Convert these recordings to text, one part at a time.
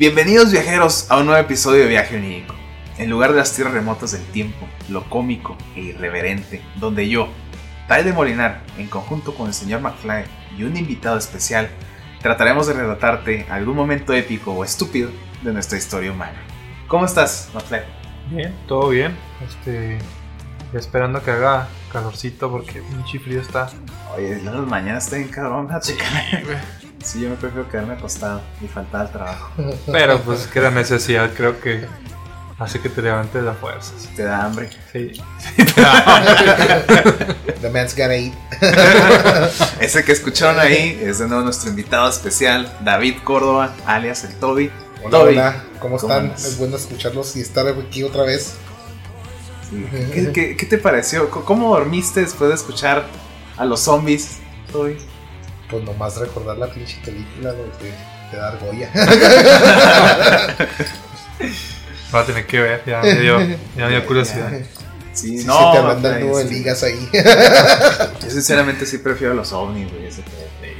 Bienvenidos viajeros a un nuevo episodio de Viaje Onírico. En lugar de las tierras remotas del tiempo, lo cómico e irreverente, donde yo, Tai de Molinar, en conjunto con el señor McFly y un invitado especial, trataremos de relatarte algún momento épico o estúpido de nuestra historia humana. ¿Cómo estás, McFly? Bien, todo bien. Este, ya esperando que haga calorcito porque pinche frío está. Oye, las mañanas está bien cabrón, sí, sí, yo me prefiero quedarme acostado y faltar al trabajo. Pero pues que la necesidad creo que hace que te levantes las fuerzas. Te da hambre. Sí. The man's gotta eat. Ese que escucharon ahí es de nuevo nuestro invitado especial, David Córdoba, alias el Toby. Hola, Toby, hola, ¿cómo ¿cómo están? es bueno escucharlos y estar aquí otra vez. Sí. ¿Qué, qué, qué te pareció? ¿Cómo dormiste después de escuchar a los zombies, Toby? Pues nomás recordar la pinche película de, de, de dar Goya. Va a tener que ver, ya me dio, ya me dio curiosidad. Sí, Sí, no, se te andan Fly, dando de sí. ligas ahí. Yo sinceramente sí prefiero los ovnis, güey. ese.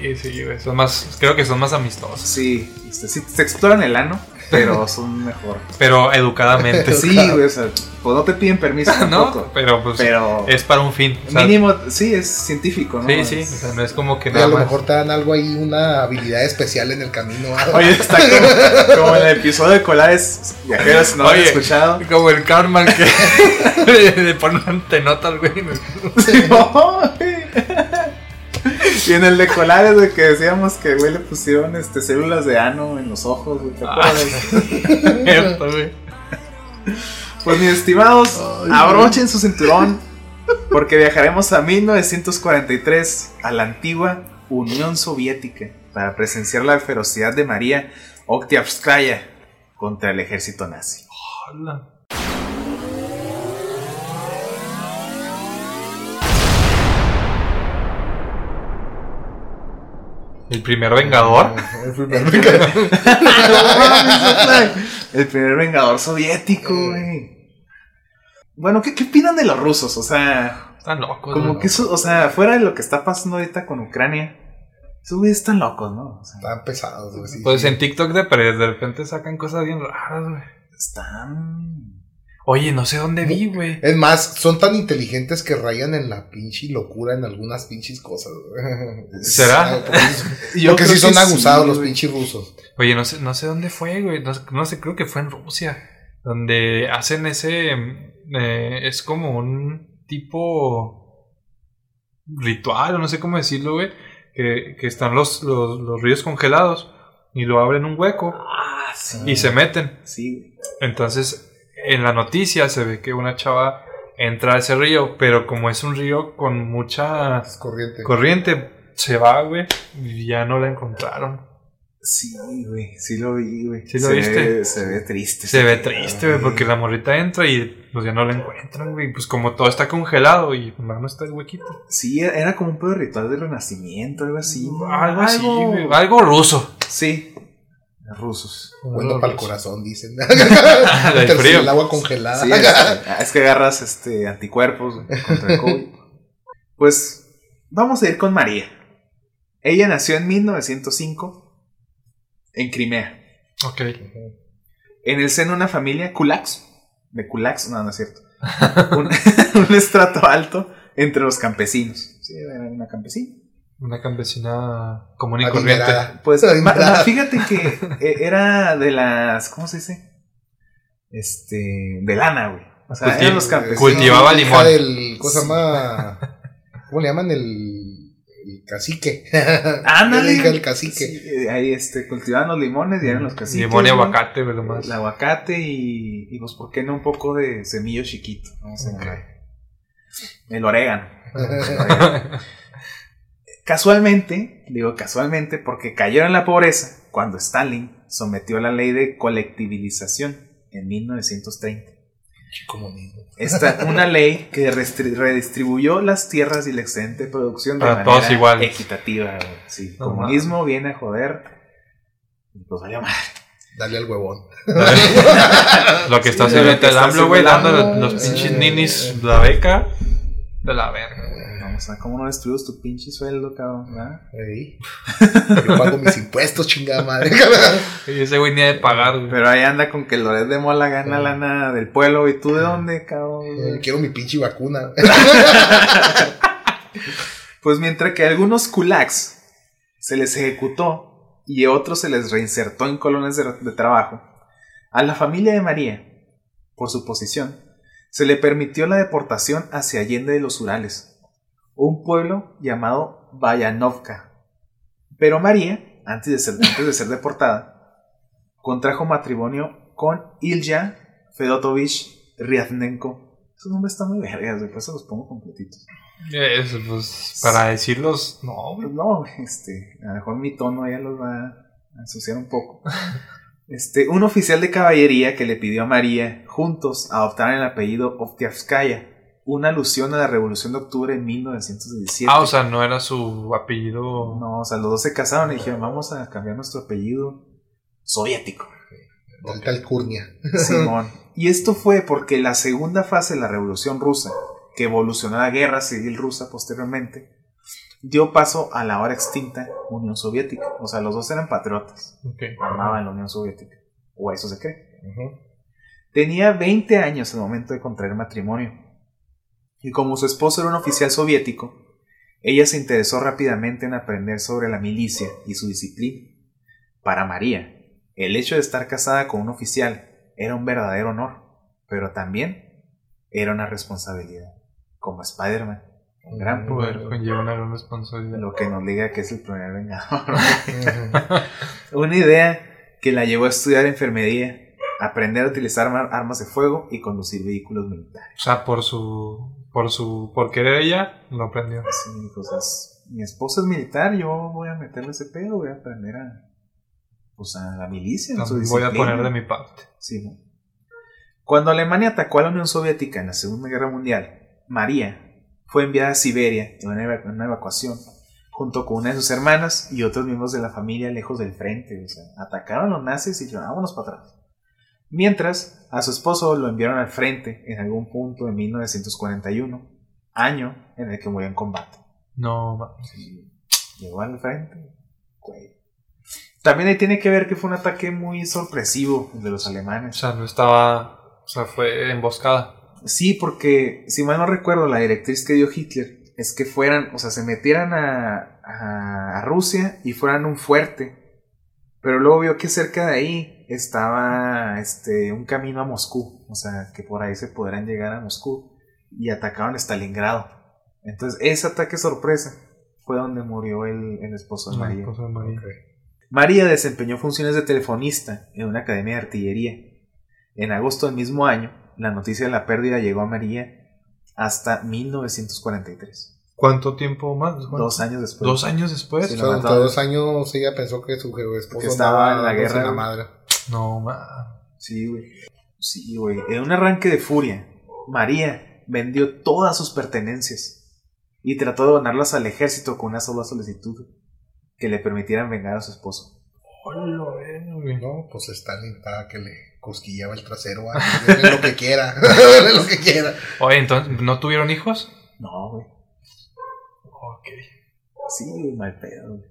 Sí, sí, güey, son más, creo que son más amistosos. Sí, este, sí, se exploran el ano, pero son mejor. Pero educadamente. Sí, güey, o sea, pues no te piden permiso ¿No? tampoco. Pero pues Pero es para un fin. o sea, mínimo, sí, es científico, ¿no? Sí, sí, o sea, no es como que Y a nada lo más. mejor te dan algo ahí, una habilidad especial en el camino. Oye, está como, como en el episodio de Colares Viajeros, no Oye. escuchado. Como el Carman que le pone una antenota al güey. No, güey. y en el de Colares, güey, que decíamos que, güey, le pusieron este, células de ano en los ojos, güey, ¿te Ah. acuerdas? Güey. Pues mis estimados, abrochen su cinturón porque viajaremos a 1943 a la antigua Unión Soviética para presenciar la ferocidad de María Oktiavskaya contra el ejército nazi. Hola. El primer vengador. El primer vengador. el primer vengador soviético, güey. Bueno, ¿qué, ¿qué opinan de los rusos? O sea, Están locos. como que eso, o sea, fuera de lo que está pasando ahorita con Ucrania, esos güeyes están locos, ¿no? O sea, Están pesados, güey. sí, Pues sí. en TikTok de, pero de repente sacan cosas bien raras, güey. están. Oye, no sé dónde vi, güey. Es más, son tan inteligentes que rayan en la pinche locura en algunas pinches cosas. güey. ¿Será? Porque, Yo porque creo sí son que abusados sí, los pinches rusos. Oye, no sé, no sé dónde fue, güey. No, sé- no sé, creo que fue en Rusia. Donde hacen ese. eh, es como un tipo. ritual, o no sé cómo decirlo, güey. Que, que están los, los, los ríos congelados y lo abren un hueco Ah, sí. y se meten. Sí, güey. Entonces, en la noticia se ve que una chava entra a ese río, pero como es un río con mucha corriente. corriente, se va, güey, y ya no la encontraron. Sí, güey, sí lo vi, güey. ¿Sí lo se viste? Ve, se ve triste. Se ve ese triste, güey, porque la morrita entra y pues ya no la encuentran, güey. Pues como todo está congelado y pues, no está el huequito. Sí, era como un pedo de ritual del renacimiento, algo así. Algo así, güey. Algo ruso. Sí. Rusos. Bueno para el corazón, dicen. Meterse frío. El agua congelada. Sí, es, es que agarras este, anticuerpos contra el COVID. Pues vamos a ir con María. Ella nació en 1905 en Crimea, Ok. en el seno de una familia kulaks. De kulaks, no, no es cierto. Un, un estrato alto entre los campesinos. Sí, era una campesina. Una campesina común y corriente. Pues fíjate que eh, era de las. ¿Cómo se dice? Este. De lana, güey. O sea, Culti- eran los campesinos. cultivaba limón. del, ¿Cómo se llama? ¿Cómo le llaman? El, el cacique. Ándale. Hija del cacique. Sí, eh, ahí este, cultivaban los limones y eran los caciques. Limón y aguacate, lo más. El aguacate y, y pues, ¿por qué no un poco de semillo chiquito? Vamos a Ok. ver. El orégano. El orégano. Casualmente, digo casualmente, porque cayeron en la pobreza cuando Stalin sometió la ley de colectivización en 1930. Comunismo. Esta, una ley que redistribuyó las tierras y la excedente producción de Para manera todos iguales. equitativa. Sí, No comunismo viene a joder. Pues vaya madre. Dale al huevón. Lo que está Sí, haciendo el AMLO, güey, dando los sí. pinches ninis la beca de la verga. O sea, ¿cómo no destruyes tu pinche sueldo, cabrón? ¿verdad? Ey. Yo pago mis impuestos, chingada madre. Y ese güey ni ha de pagar, güey. Pero ahí anda con que Loret de Mola gana Sí. lana del pueblo. ¿Y tú de dónde, cabrón? Eh, Quiero mi pinche vacuna. Pues mientras que a algunos kulaks se les ejecutó y a otros se les reinsertó en colonias de, de trabajo, a la familia de María, por su posición, se le permitió la deportación hacia Allende de los Urales, un pueblo llamado Vayanovka. Pero María, antes de ser, antes de ser deportada, contrajo matrimonio con Ilya Fedotovich Ryadnenko. Esos nombres están muy vergas, por eso los pongo completitos. Eso, pues, para decirlos, no. Pues no, este, a lo mejor mi tono ya los va a ensuciar un poco. Este, un oficial de caballería que le pidió a María juntos adoptar el apellido Oftiavskaya, una alusión a la Revolución de Octubre de 1917. Ah, o sea, no era su apellido. no, o sea, los dos se casaron y dijeron, vamos a cambiar nuestro apellido soviético. Delta Alcurnia. Simón. Y esto fue porque la segunda fase de la Revolución Rusa, que evolucionó a la Guerra Civil Rusa posteriormente, dio paso a la ahora extinta Unión Soviética. O sea, los dos eran patriotas, amaban la Unión Soviética. O eso se cree. Tenía 20 años en el momento de contraer matrimonio. Y como su esposo era un oficial soviético, ella se interesó rápidamente en aprender sobre la milicia y su disciplina. Para María, el hecho de estar casada con un oficial era un verdadero honor, pero también era una responsabilidad. Como Spider-Man, un gran Poder conlleva una gran responsabilidad. lo que nos diga que es el primer vengador. Una idea que la llevó a estudiar enfermería, aprender a utilizar ar- armas de fuego y conducir vehículos militares. O sea, por su. Por su. Por querer ella, lo aprendió. Sea, es- mi esposo es militar, yo voy a meterle ese pedo, voy a aprender a, pues a la milicia. Entonces, voy a poner de mi parte. Sí, ¿no? Cuando Alemania atacó a la Unión Soviética en la Segunda Guerra Mundial, María fue enviada a Siberia en una, eva- en una evacuación junto con una de sus hermanas y otros miembros de la familia lejos del frente. O sea, atacaron a los nazis y dijeron, vámonos para atrás. Mientras, a su esposo lo enviaron al frente en algún punto de 1941, año en el que murió en combate. No, Sí, Llegó al frente. güey. También ahí tiene que ver que fue un ataque muy sorpresivo el de los o alemanes. sea, no estaba. O sea, fue emboscada. Sí, porque si mal no recuerdo, la directriz que dio Hitler es que fueran, o sea, se metieran a, a- a Rusia y fueran un fuerte. Pero luego vio que cerca de ahí estaba este, un camino a Moscú, o sea, que por ahí se podrán llegar a Moscú y atacaban Stalingrado. Entonces, ese ataque sorpresa fue donde murió el, el esposo de La María. de María. Desempeñó funciones de telefonista en una academia de artillería. En agosto del mismo año, la noticia de la pérdida llegó a María hasta 1943, ¿Cuánto tiempo más? ¿Cuánto? dos años después. Dos años después. Sí, O sea, dos años ella pensó que su esposo Que estaba en la guerra, la güey. madre. No, ma. Sí, güey. Sí, güey. En un arranque de furia, María vendió todas sus pertenencias y trató de donarlas al ejército con una sola solicitud que le permitieran vengar a su esposo. Hola, güey. No, pues Stalin estaba que le cosquillaba el trasero. ah, Dele lo que quiera. Lo que quiera. Oye, entonces, ¿no tuvieron hijos? No, güey. Ok. Sí, güey, mal pedo, güey.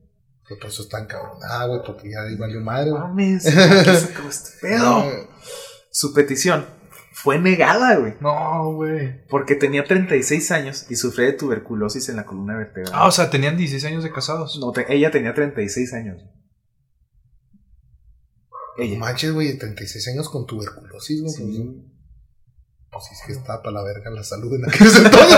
Pues por eso están cabronada, güey, porque ya valió madre, güey. Mames, ¿qué sacó este pedo? Su petición fue negada, güey. No, güey. Porque tenía 36 años y sufría de tuberculosis en la columna vertebral. Ah, o sea, tenían 16 años de casados. No, te- ella tenía 36 años. No Ella. manches, güey, 36 años con tuberculosis, güey. Sí. Pues es que está para la verga la salud en aquel entonces,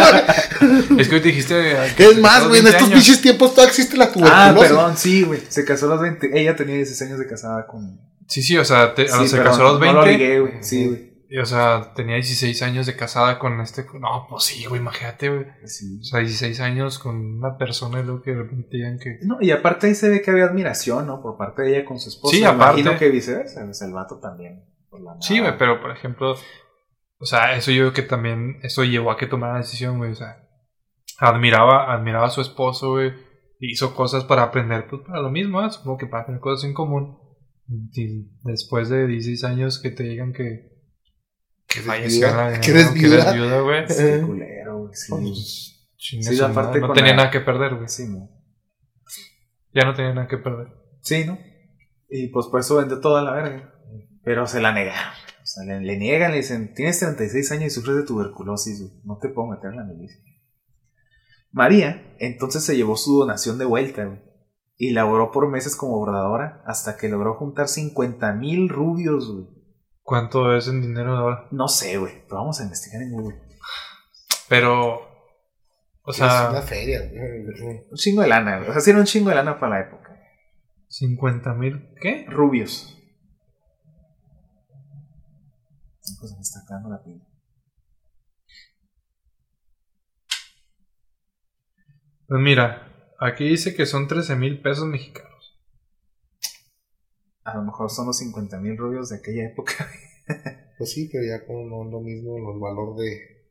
güey. Es que hoy te dijiste. que Es más, güey, en 20 estos pinches tiempos todavía existe la Ah, tuberculosis. perdón, sí, güey. Se casó a los 20. Ella tenía 16 años de casada con. Sí, sí, o sea, te- Sí, se casó a los 20. No lo ligué, güey. Sí, güey. y, o sea, tenía 16 años de casada con este. No, pues sí, güey, imagínate, güey. Sí. O sea, 16 años con una persona y luego que de repente digan que. No, y aparte ahí se ve que había admiración, ¿no? Por parte de ella con su esposo. Sí, aparte. Imagino que viceversa. el vato también. por la Sí, güey, pero por ejemplo, o sea, eso yo creo que también, eso llevó a que tomara la decisión, güey, o sea, admiraba, admiraba a su esposo, güey, hizo cosas para aprender, pues para lo mismo, ¿eh? supongo que para tener cosas en común. Y después de 16 años que te digan que, que falleció la- que eres güey. Sí, culero, güey. Sí. Pues, Sí, no tenía la- nada que perder, güey. Sí, ¿no? Ya no tenía nada que perder. Sí, ¿no? Y pues por eso vendió toda la verga. Pero se la negaron. O sea, le, le niegan, le dicen, tienes 36 años y sufres de tuberculosis, güey. no te puedo meter en la milicia. María entonces se llevó su donación de vuelta, güey. Y laboró por meses como bordadora hasta que logró juntar 50 mil rubios, güey. ¿Cuánto es en dinero ahora? No sé, güey, pero vamos a investigar en Google. Pero. O es una sea, feria. güey. Un chingo de lana, güey. O sea, sí era un chingo de lana para la época. 50 mil. ¿Qué? Rubios. Pues me está la pila. Pues mira, aquí dice que son 13 mil pesos mexicanos. A lo mejor son los 50 mil rubios de aquella época. Pues sí, pero ya como no es lo mismo el valor de,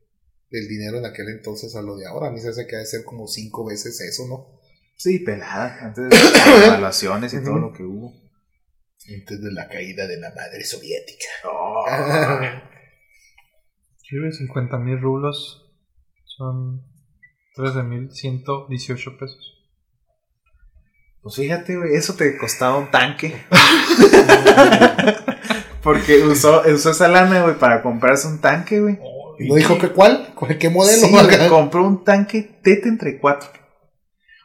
del dinero en aquel entonces a lo de ahora. A mí se hace que ha de ser como cinco veces eso, ¿no? Sí, pelada. Antes de las evaluaciones y todo lo que hubo. Antes de la caída de la madre soviética. Oh. Sí, güey, 50 mil rublos son 13 mil 118 pesos. Pues fíjate, güey, eso te costaba un tanque. Porque usó, usó esa lana, güey, para comprarse un tanque, güey. ¿Y no dijo que cuál? ¿Cuál- ¿Qué modelo? Sí, güey, compró un tanque T-34.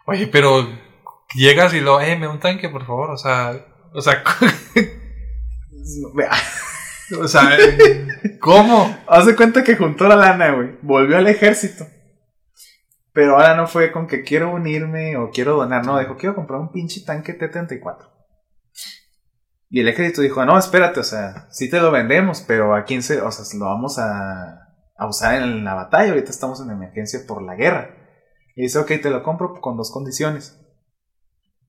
Oye, pero llegas y lo, eh, me un tanque, por favor. O sea, o sea, Vea, o sea, ¿cómo? Haz de cuenta que juntó la lana, güey. Volvió al ejército. Pero ahora no fue con que quiero unirme o quiero donar. No, dijo, quiero comprar un pinche tanque T-34. Y el ejército dijo, no, espérate, o sea, sí te lo vendemos, pero a quién se, o sea, lo vamos a, a usar en la batalla. Ahorita estamos en emergencia por la guerra. Y dice, ok, te lo compro con dos condiciones.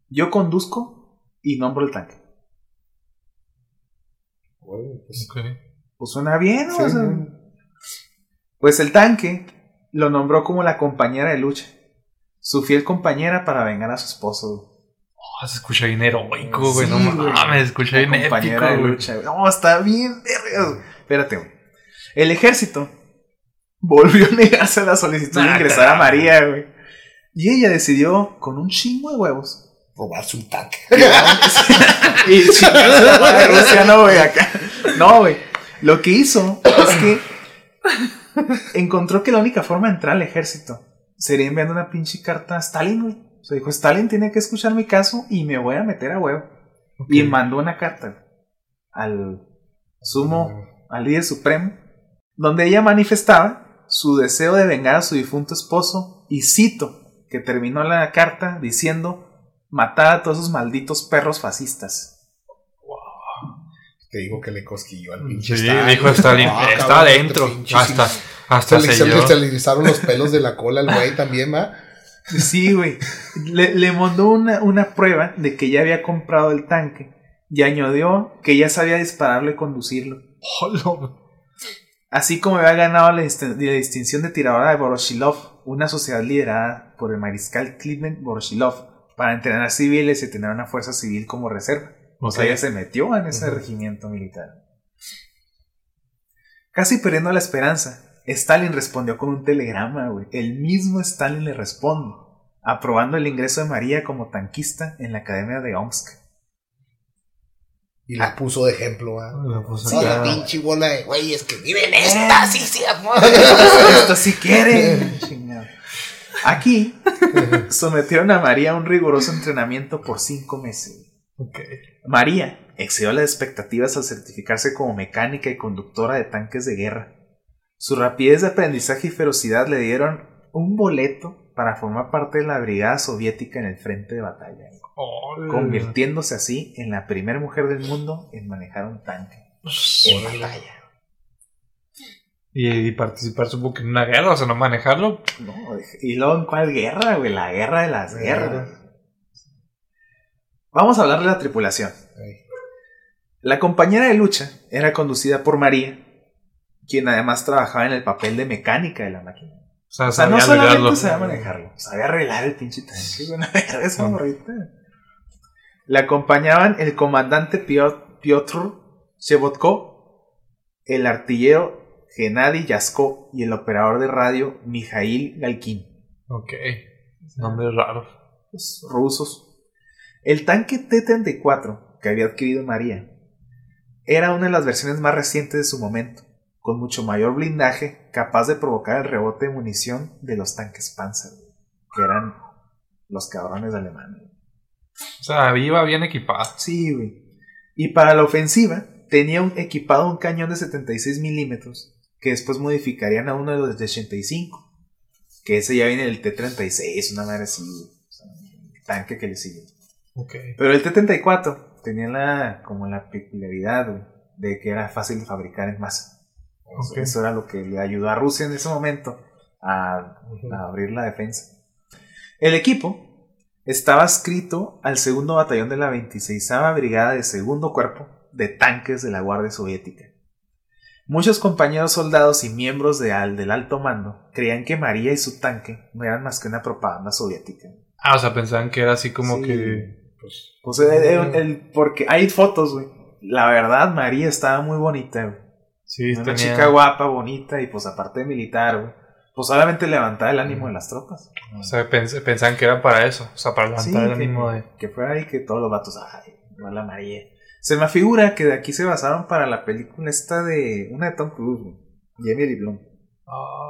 Yo conduzco y nombro el tanque. Bueno, pues. Pues suena bien, ¿no? Sí, O sea. Pues el tanque lo nombró como la compañera de lucha. Su fiel compañera para vengar a su esposo. Oh, se escucha bien heroico, güey. Sí, no mames, se escucha bien La épico, compañera de lucha. güey. No, está bien. vergas. Espérate, güey. El ejército volvió a negarse a la solicitud de Ah, ingresar a. María, güey. Y ella decidió, con un chingo de huevos, robarse un tanque. y Rusia, no, güey, acá. No, güey. Lo que hizo es que encontró que la única forma de entrar al ejército sería enviando una pinche carta a Stalin, güey. O sea, dijo, Stalin tiene que escuchar mi caso y me voy a meter a huevo. Y mandó una carta al sumo, al líder supremo, donde ella manifestaba su deseo de vengar a su difunto esposo y cito que terminó la carta diciendo matar a todos esos malditos perros fascistas. Te digo que le cosquilló al pinche Sí, Stalin. dijo Stalin, Ah, está cabrón, adentro. Hasta, sí. hasta Se le, se le- erizaron los pelos de la cola al güey también, ¿va? Sí, güey. Le, le mandó una, una prueba de que ya había comprado el tanque y añadió que ya sabía dispararlo y conducirlo. Así como había ganado la distinción de tiradora de Voroshilov, una sociedad liderada por el mariscal Clement Voroshilov, para entrenar civiles y tener una fuerza civil como reserva. O sea, ella se metió en ese regimiento militar. Casi perdiendo la esperanza, Stalin respondió con un telegrama, güey. El mismo Stalin le responde, aprobando el ingreso de María como tanquista en la Academia de Omsk. Y la puso de ejemplo. La puso Sí, la pinche bola de güeyes que viven esta, sí, sí, amor. Esto sí quieren. Aquí sometieron a María a un riguroso entrenamiento por cinco meses. María excedió las expectativas al certificarse como mecánica y conductora de tanques de guerra. Su rapidez de aprendizaje y ferocidad le dieron un boleto para formar parte de la brigada soviética en el frente de batalla, convirtiéndose así en la primera mujer del mundo en manejar un tanque en batalla. Y, y participar supongo que en una guerra, o sea, no manejarlo. No, y luego en cuál guerra, güey, la guerra de las guerras. Vamos a hablar de la tripulación. La compañera de lucha era conducida por María, quien además trabajaba en el papel de mecánica de la máquina. O sea, O sea, no sabía solamente arreglarlo. sabía manejarlo, sabía arreglar el pinche tanque. una verga esa morrita. Le acompañaban el comandante Pio- Piotr Chebotko, el artillero Gennady Yasko y el operador de radio Mijail Galkin. Ok. Nombres raros. Los rusos. El tanque T-34 que había adquirido María era una de las versiones más recientes de su momento, con mucho mayor blindaje, capaz de provocar el rebote de munición de los tanques Panzer, que eran los cabrones alemanes. O sea, iba bien equipada. Sí, güey. Y para la ofensiva, tenía un, equipado un cañón de 76 milímetros, que después modificarían a uno de los de 85. Que ese ya viene del T-36, una madre así, o sea, un tanque que le sigue. Ok. Pero el T-34 tenía la, como la peculiaridad de que era fácil de fabricar en masa. O sea, Ok. Eso era lo que le ayudó a Rusia en ese momento a, a abrir la defensa. El equipo estaba adscrito al segundo batallón de la 26 Brigada de Segundo Cuerpo de Tanques de la Guardia Soviética. Muchos compañeros soldados y miembros de al- del alto mando creían que María y su tanque no eran más que una propaganda soviética. Ah, o sea, pensaban que era así como Sí. que. Pues, sea, el- el- porque hay fotos, güey. La verdad, María estaba muy bonita, güey. Sí, Una tenía- chica guapa, bonita, y pues aparte de militar, güey. Pues solamente levantaba el ánimo de las tropas. O sea, pens- pensaban que era para eso. O sea, para levantar Sí, el que, ánimo de. que fuera ahí que todos los vatos, ay, no la María. Se me figura que de aquí se basaron para la película esta de una de Tom Cruise, güey. Emily Blunt.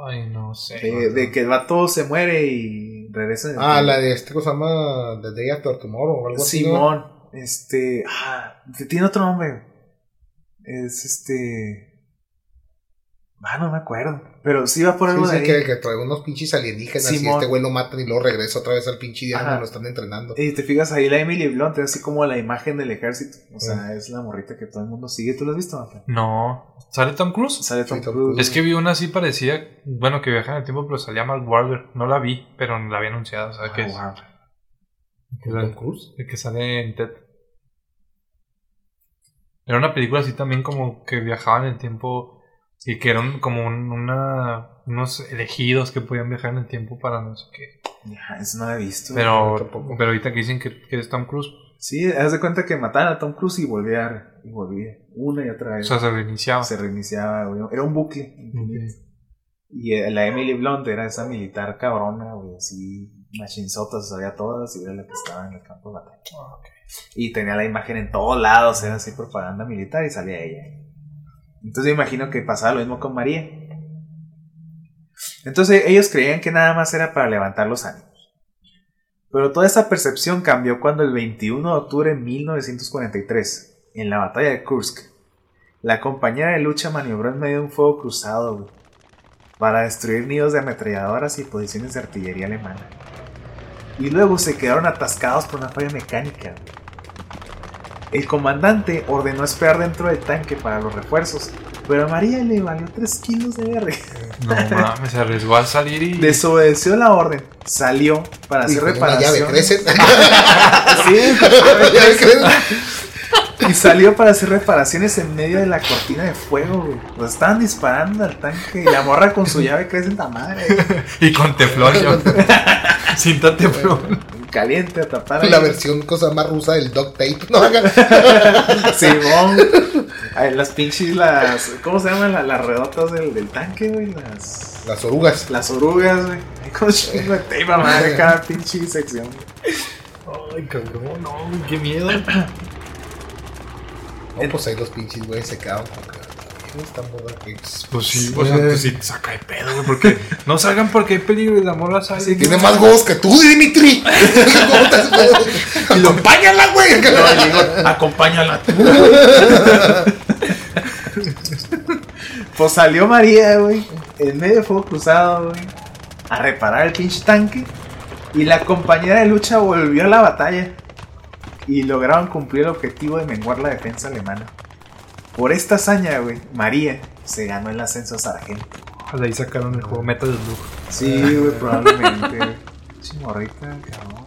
Ay, no sé. De, de que el vato se muere y regresa. ah, tiempo. la de este que se llama The Day After Tomorrow o algo así. ¿no? Simón. Este. Ah, tiene otro nombre. Es este. Ah, no me acuerdo. Pero sí va por Sí, algo sí, de ahí. que, que trae unos pinches alienígenas y este güey lo matan y luego regresa otra vez al pinche día donde lo están entrenando. Y te fijas ahí, la Emily Blunt es así como la imagen del ejército. O sea, es la morrita que todo el mundo sigue. ¿Tú lo has visto, Rafa? No. ¿Sale Tom Cruise? Sale Tom Sí, Tom Cruise. Es que vi una así parecida. Bueno, que viaja en el tiempo, pero salía Mark Wahlberg. No la vi, pero la había anunciado. O sea, Ah, que, es- Tom la- Cruise. que sale en TED. Era una película así también como que viajaban en el tiempo y que eran como un- una, unos elegidos que podían viajar en el tiempo para no sé qué. Ya, eso no lo he visto. Pero, pero ahorita que dicen que, que es Tom Cruise, Sí, haz de cuenta que mataban a Tom Cruise y volvía. Y volvía. Una y otra o vez. sea, se reiniciaba. se reiniciaba, güey. Era un bucle. Y eh, la Emily Blunt era esa militar cabrona, güey, así, machinzotas, sabía todas, y era la que estaba en el campo de batalla. Y tenía la imagen en todos lados, era así propaganda militar y salía ella. Entonces me imagino que pasaba lo mismo con María. Entonces ellos creían que nada más era para levantar los ánimos. Pero toda esa percepción cambió cuando el 21 de octubre de 1943, en la batalla de Kursk, la compañía de lucha maniobró en medio de un fuego cruzado para destruir nidos de ametralladoras y posiciones de artillería alemana. Y luego se quedaron atascados por una falla mecánica. El comandante ordenó esperar dentro del tanque para los refuerzos, pero a María le valió 3 kilos de verga. No mames, se arriesgó a salir y. Desobedeció la orden, salió para hacer una llave reparaciones. crece. Sí, llave crece. y salió para hacer reparaciones en medio de la cortina de fuego, güey. Pues estaban disparando al tanque y la morra con su llave crece en la madre. Y con teflón, yo. Cinta teflón. Caliente a tapar. La ahí. versión cosa más rusa del duct tape. No hagan. Simón. Ay, las pinches, las. ¿Cómo se llaman? La- Las, redotas del, del tanque, güey. Las. Las orugas. Las orugas, güey. Hay con chingo de tape, madre, cada pinche sección. Ay, cabrón, no, güey, qué miedo. No, pues ahí los pinches, güey, se que- Pues sí, o sea, pues sí, te saca de pedo, güey. Porque no salgan porque hay peligro y la morra sale. Sí, Tiene más huevos que tú, Dimitri. ¿Cómo te Acompáñala, güey. No, le digo, acompáñala tú. pues salió María, güey, en medio de fuego cruzado, güey, a reparar el pinche tanque. Y la compañera de lucha volvió a la batalla. Y lograron cumplir el objetivo de menguar la defensa alemana. Por esta hazaña, güey, María se ganó el ascenso a sargento. Ojalá ahí sacaron el juego Metal Slug. Sí, güey, probablemente. güey. Pinche morrita, cabrón.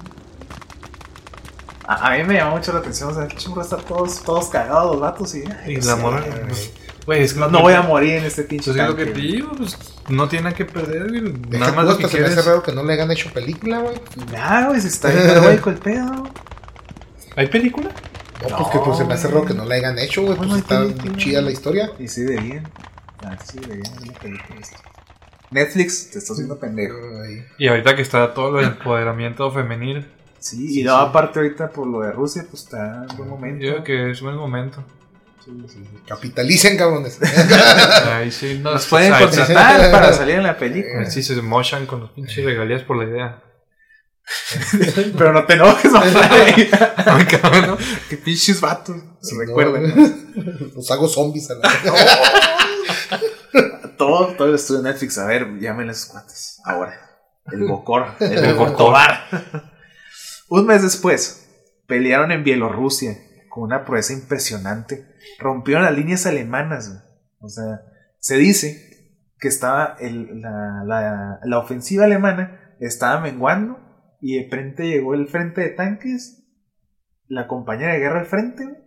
A, a mí me llamó mucho la atención, o sea, el churro está todos, todos cagados los vatos y... Y no la sé, morra. güey. pues, Güey, es que No, no voy a morir en este pinche Pues es lo que te digo, pues no tiene nada que perder, güey. Nada más lo que se me hace quieres. raro que no le hayan hecho película, güey. Ya, güey, se está bien el pedo. ¿Hay película? No, pues que pues se me hace raro que no la hayan hecho, güey. Pues está tiene- tiene- chida la historia. Y sí deberían. Ah, sí deberían ver la película esta. Netflix, te estás haciendo pendejo. Y ahorita que está todo el empoderamiento femenil, Sí, y luego aparte ahorita por lo de Rusia, pues está en buen momento. yo creo que es buen momento. Sí, sí, sí. Capitalicen, cabrones. Ahí sí nos, Nos pueden contratar para salir en la película. sí se mochan con los pinches regalías por la idea. Pero no te enojes, cabrón, ¿no? Qué pinches vatos. Se No, recuerden. Los hago zombies a la Todo, todo el estudio de Netflix. A ver, llámenle a cuates. Ahora. El Bocor. El. Bocobar. Un mes después, pelearon en Bielorrusia con una proeza impresionante. Rompieron las líneas alemanas. güey. O sea, se dice que estaba el- la, la- la ofensiva alemana estaba menguando y de frente llegó el frente de tanques, la compañera de guerra al frente. güey.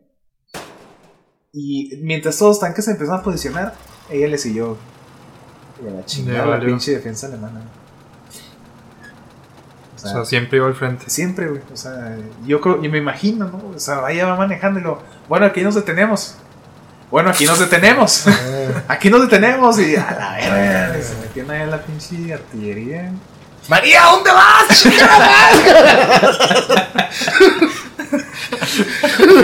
Y mientras todos los tanques se empezaron a posicionar, ella le siguió. Y a la chingada la pinche defensa alemana. O O sea, siempre iba al frente. Siempre, güey. O sea, yo creo, y me imagino, ¿no? O sea, ella va manejando y lo. Bueno, aquí nos detenemos. Bueno, aquí nos detenemos. Aquí nos detenemos. Y a la verga. Se metieron ahí en la pinche artillería. María, ¿dónde vas? ¡Chingada!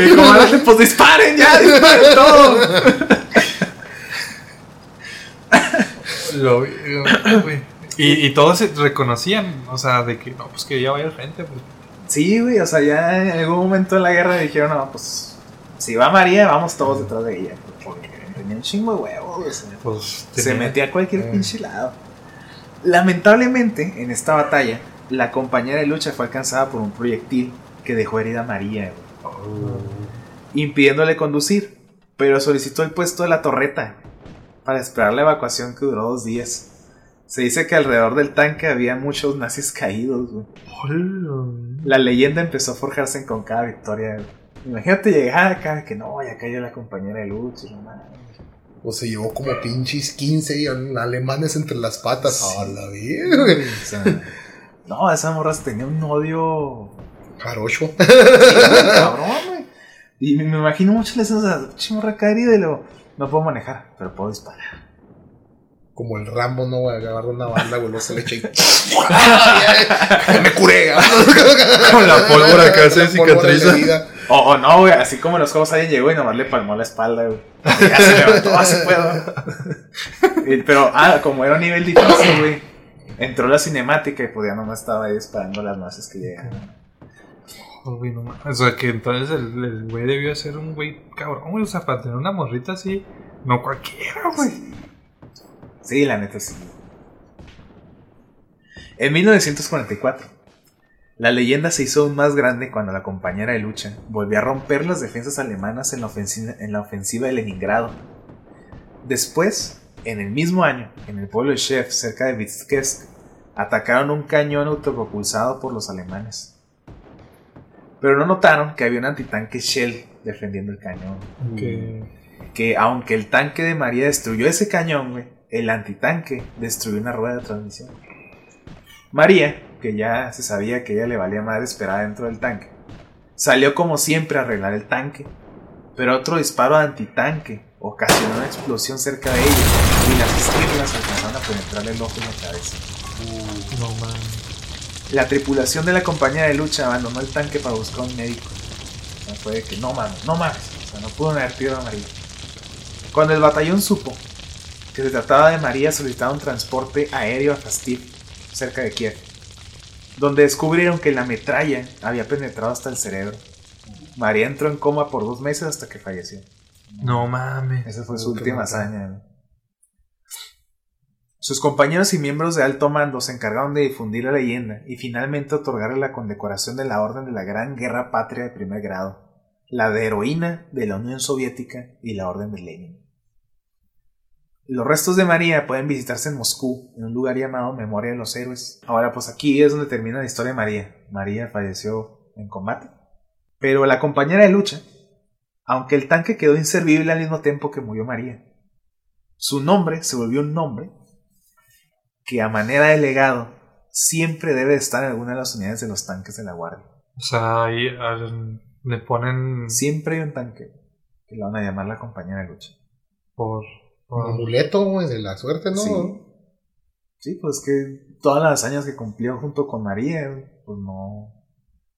Y como ahora, pues disparen ya, disparen todo. Lo vi, güey. y, y todos se reconocían, o sea, de que no, pues que ella vaya al frente. Pues. Sí, güey, o sea, ya en algún momento de la guerra dijeron, no, pues, si va María, vamos todos detrás de ella. Porque tenía un chingo de huevos, güey, o sea, Pues, se metía a cualquier Eh. pinche lado. Lamentablemente, en esta batalla, la compañera de lucha fue alcanzada por un proyectil que dejó herida a María, güey, impidiéndole conducir, pero solicitó el puesto de la torreta para esperar la evacuación que duró dos días. Se dice que alrededor del tanque había muchos nazis caídos. La leyenda empezó a forjarse con cada victoria. Imagínate llegar acá, que no, ya cayó la compañera de lucha, y no. O se llevó como pinches 15 y alemanes entre las patas. Sí. A la. O sea, no, esa morra tenía un odio Jarocho. cabrón, güey. Y me imagino mucho la escena, o sea, morra caer y de lo. No puedo manejar, pero puedo disparar. Como el Rambo, no, güey. Agarra una bala, güey. Se le echa y. ¡Ya me curé! Con la pólvora que hace cicatriza. O, o no, güey, así como en los juegos alguien llegó y nomás le palmó la espalda, güey. Ya se levantó, así puedo. Y- Pero, ah, como era un nivel difícil, güey. Entró la cinemática y pues ya nomás estaba ahí disparando las masas que llegaban. Oh, güey, no. O sea, que entonces el el güey debió ser un güey cabrón, güey. O sea, para tener una morrita así, no cualquiera, güey. Sí, la neta sí. En 1944, la leyenda se hizo aún más grande cuando la compañera de lucha volvió a romper las defensas alemanas en la ofensiva, en la ofensiva de Leningrado. Después, en el mismo año, en el pueblo de Shev, cerca de Vitebsk, atacaron un cañón autopropulsado por los alemanes. Pero no notaron que había un antitanque Shell defendiendo el cañón que aunque el tanque de María destruyó ese cañón, güey, el antitanque destruyó una rueda de transmisión. María, que ya se sabía que ella le valía madre esperar dentro del tanque, salió como siempre a arreglar el tanque, pero otro disparo de antitanque ocasionó una explosión cerca de ella y las esquirlas alcanzaron a penetrarle el ojo en la cabeza. No mames. La tripulación de la compañía de lucha abandonó el tanque para buscar un médico. O sea, fue de que no mames, no mames. O sea, no pudo haber tirado a María. Cuando el batallón supo que se trataba de María, solicitaron un transporte aéreo a Fastiv, cerca de Kiev, donde descubrieron que la metralla había penetrado hasta el cerebro. María entró en coma por dos meses hasta que falleció. No mames. Esa fue su última hazaña. ¿no? Sus compañeros y miembros de alto mando se encargaron de difundir la leyenda y finalmente otorgarle la condecoración de la Orden de la Gran Guerra Patria de primer grado, la de heroína de la Unión Soviética y la Orden de Lenin. Los restos de María pueden visitarse en Moscú, en un lugar llamado Memoria de los Héroes. Ahora, pues aquí es donde termina la historia de María. María falleció en combate. Pero la compañera de lucha, aunque el tanque quedó inservible al mismo tiempo que murió María, su nombre se volvió un nombre que a manera de legado siempre debe estar en alguna de las unidades de los tanques de la Guardia. O sea, ahí al- le ponen Siempre hay un tanque que le van a llamar la compañera de lucha. por. Amuleto, güey, de la suerte, ¿no? Sí. Sí, pues que todas las años que cumplió junto con María, pues no.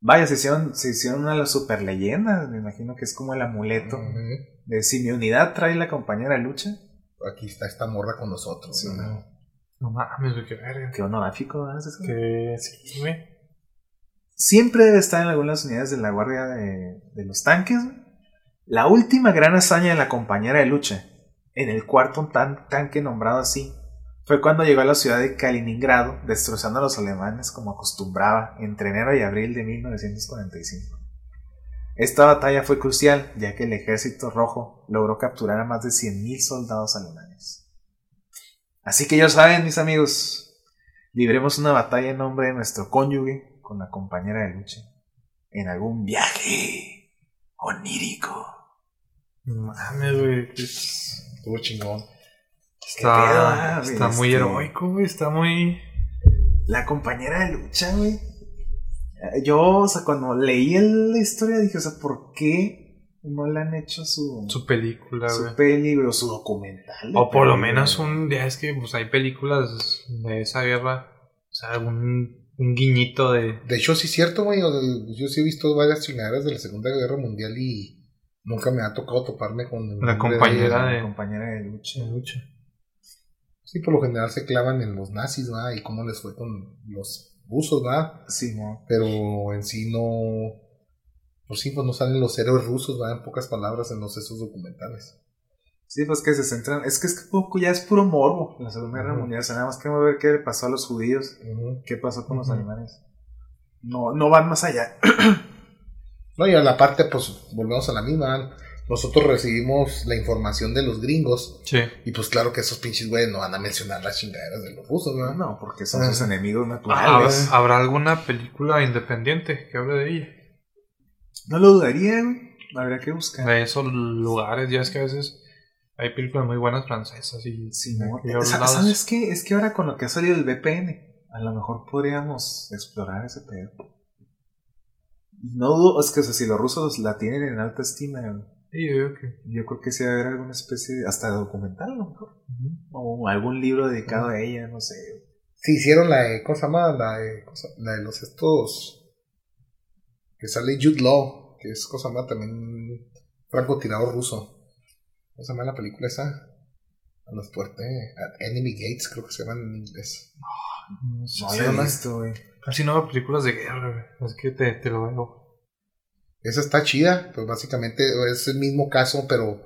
Vaya, se hicieron, se hicieron una de las super leyendas. Me imagino que es como el amuleto de si mi unidad trae la compañera de lucha. Aquí está esta morra con nosotros. No. No mames, qué verga. Qué honoráfico, ¿verdad? Es que Que sí, güey. Siempre debe estar en algunas unidades de la guardia de, de los tanques. La última gran hazaña de la compañera de lucha, en el cuarto tan- tanque nombrado así, fue cuando llegó a la ciudad de Kaliningrado, destrozando a los alemanes como acostumbraba entre enero y abril de 1945. Esta batalla fue crucial, ya que el ejército rojo logró capturar a más de 100.000 soldados alemanes. Así que ya saben, mis amigos, libremos una batalla en nombre de nuestro cónyuge con la compañera de lucha en algún viaje onírico. Mames, güey. Es- Estuvo chingón. Está, pedo, ah, está muy Este- heroico, güey. Está muy. La compañera de lucha, güey. Eh, Yo, o sea, cuando leí el- la historia dije, o sea, ¿por qué no le han hecho su, Su película, su güey. peli o su documental? O por lo menos un. Ya es que pues hay películas de esa guerra. O sea, un, un guiñito de. De hecho, sí es cierto, güey. Yo sí he visto varias chingaderas de la Segunda Guerra Mundial y nunca me ha tocado toparme con La de compañera ella. de- La compañera de lucha. de lucha. Sí, por lo general se clavan en los nazis, ¿verdad? Y cómo les fue con los rusos, ¿verdad? Sí, no. Pero en sí no. Pues sí, pues no salen los héroes rusos, ¿verdad? En pocas palabras en los esos documentales. Sí, pues que se centran. Es que es que poco ya es puro morbo la Segunda Guerra Ujú. Mundial. O sea, nada más queremos ver qué le pasó a los judíos, qué pasó con los Ujú. alemanes. No, no van más allá. No, y a la parte, pues volvemos a la misma. Nosotros recibimos la información de los gringos. Sí. Y pues claro que esos pinches güeyes no van a mencionar las chingaderas de los rusos, ¿verdad? No, porque son Ajá. sus enemigos ¿Habrá, naturales. habrá alguna película independiente que hable de ella? No lo dudaría, güey. Habría que buscar. De esos lugares, ya es que a veces hay películas muy buenas francesas y Sí, no. ¿Sabes qué? Es que ahora con lo que ha salido el VPN, a lo mejor podríamos explorar ese pedo. No dudo, es que o sea, si los rusos la tienen en alta estima, Sí, yo digo que. yo creo que sí va a haber alguna especie, de- hasta de documental a lo mejor. O algún libro dedicado a ella, no sé. Sí, hicieron la de, ¿cómo se llama? La de, cosa- la de los estos. Que sale Jude Law, que es, cosa más también francotirador ruso. ¿Cómo se llama la película esa? A los puertos, At Enemy Gates, creo que se llama en inglés. No sé, No he ¿no? Casi no veo películas de guerra, güey. Es que te, te lo veo. Esa está chida, pues básicamente es el mismo caso, pero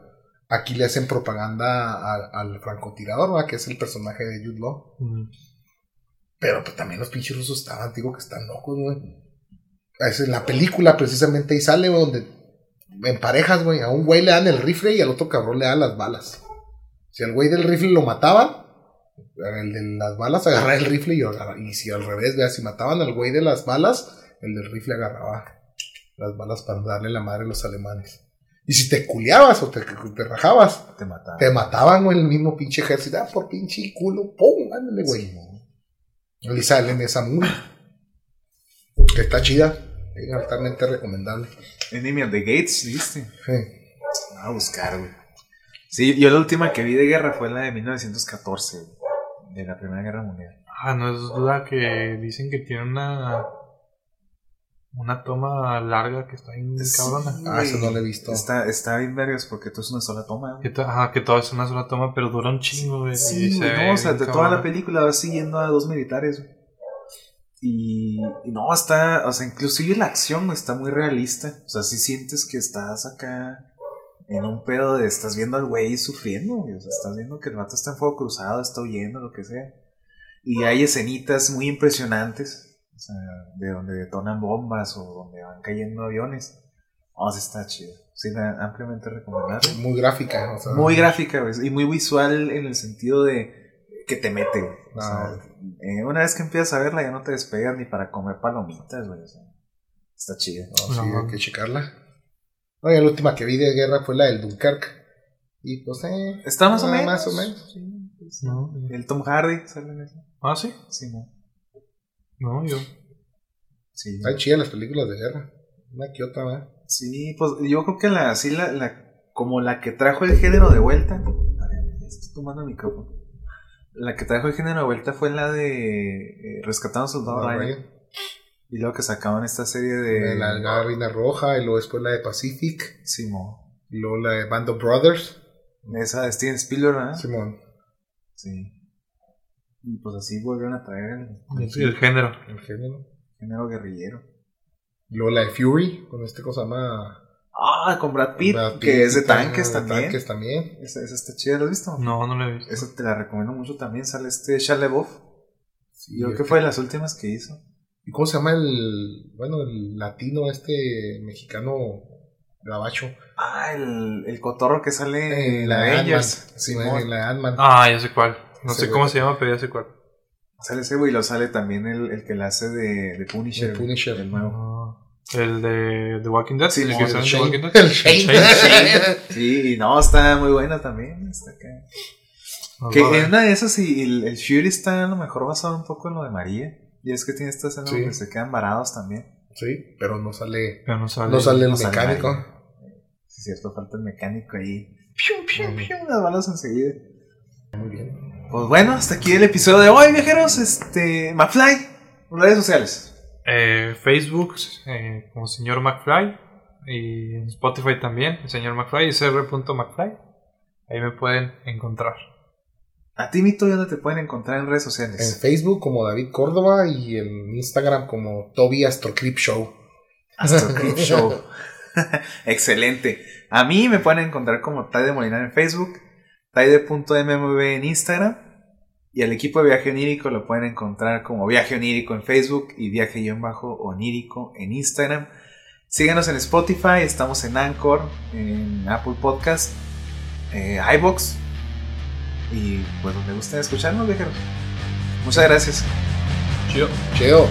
aquí le hacen propaganda al, al francotirador, ¿verdad? Que es el personaje de Jude Law. Mm. Pero pues también los pinches rusos estaban, digo que están locos, güey. Es en la película precisamente ahí sale, güey, donde en parejas, güey, a un güey le dan el rifle y al otro cabrón le dan las balas. Si al güey del rifle lo mataban, el de las balas agarraba el rifle y, agarra- y si al revés, vea, si mataban al güey de las balas, el del rifle agarraba las balas para darle la madre a los alemanes. Y si te culiabas o te, te rajabas, Te mataron. te mataban, güey, el mismo pinche ejército. Ah, por pinche culo, pum, ándale, güey. Y salen esa movie. Que está chida. Es altamente recomendable. Enemy of the Gates, ¿viste? Sí. A buscar, güey. Sí, yo la última que vi de guerra fue la de 1914, güey, de la Primera Guerra Mundial. Ah, no es duda que dicen que tiene una. Una toma larga que está bien Sí, cabrona. Ah, eso no lo he visto. Está, está bien vergas porque todo es una sola toma. Que, to- ajá, que todo es una sola toma, pero dura un chingo, güey. Sí, ve no, o sea, de toda la película va siguiendo a dos militares. Y, y no, está, o sea, inclusive la acción está muy realista. O sea, si sientes que estás acá en un pedo de estás viendo al güey sufriendo, güey. O sea, estás viendo que el vato está en fuego cruzado, está huyendo, lo que sea. Y hay escenitas muy impresionantes, o sea, de donde detonan bombas o donde van cayendo aviones. O sea, está chido. Sí, ampliamente recomendable. Muy gráfica. O sea, Muy gráfica, güey, y muy visual en el sentido de que te mete, güey. O Ah, sea, eh, una vez que empiezas a verla ya no te despegas ni para comer palomitas, güey. o sea, está chida. No, sí, No. hay que checarla. Y la última que vi de guerra fue la del Dunkirk. Y pues, eh. Está más o ah, menos. Más o menos. Sí, pues, No. El Tom Hardy sale en eso. Ah, sí. Sí, no. No, yo. Sí. Están chidas las películas de guerra. Una que otra, ¿verdad? Sí, pues yo creo que la, sí, la, la, como la que trajo el género de vuelta. A ver, ya estoy tomando el micrófono. La que trajo el género de vuelta fue la de eh, Rescatando a Soldado No, Ryan. Y luego que sacaban esta serie De de. la Garrina Roja, y luego después la de Pacific, Simón. y luego la de Band of Brothers. Esa de Steven Spielberg, ¿verdad? Simón, Sí. Y pues así volvieron a traer el, Sí, el género. el género. género guerrillero. Y luego la de Fury, con este cosa llama. Ah, con Brad Pitt, Brad Pitt, que es de tanques de también. Tanques también. Esa, esa está chida, ¿la has visto? No, no lo he visto. Esa te la recomiendo mucho también. Sale este Shia LaBeouf. Sí, Yo creo que fue de las últimas que hizo. ¿Y cómo se llama el. Bueno, el latino este mexicano gabacho? Ah, el, el cotorro que sale en la de. Ant-Man. Sí, en la Ant-Man. Ah, ya sé cuál. No sé cómo se llama, pero ya sé cuál. Sale ese güey y lo sale también el, el que la hace de, de Punisher. De Punisher. El nuevo. Ah, el de The Walking Dead. Sí, el el que sale Shane. Walking Dead. El Shane. Sí, y no, está muy buena también. Está acá. Que en una de esas, y el, el Fury está a lo mejor basado un poco en lo de María. Y es que tiene esta escena Sí. donde se quedan varados también. Sí, pero no sale. Pero no sale. No sale el no sale mecánico. Sí, es cierto, falta el mecánico ahí. Pium, pium, pium, las balas enseguida. Muy bien. Pues bueno, hasta aquí el episodio de hoy, viajeros. Este, McFly, redes sociales. Eh, Facebook, eh, como señor McFly. Y en Spotify también, el señor McFly, sr.mcfly. Ahí me pueden encontrar. A ti, Mito, ¿dónde te pueden encontrar en redes En sociales? Facebook como David Córdoba y en Instagram como Toby Astroclip Show. Astro Clip Show. Excelente. A mí me pueden encontrar como Taide Molinar en Facebook, taide.mmv en Instagram. Y al equipo de Viaje Onírico lo pueden encontrar como Viaje Onírico en Facebook y Viaje-Onírico en Instagram. Síganos en Spotify, estamos en Anchor, en Apple Podcast, eh, iBox y pues donde gusten escucharnos, viajeros. Muchas gracias. Chido. Chido.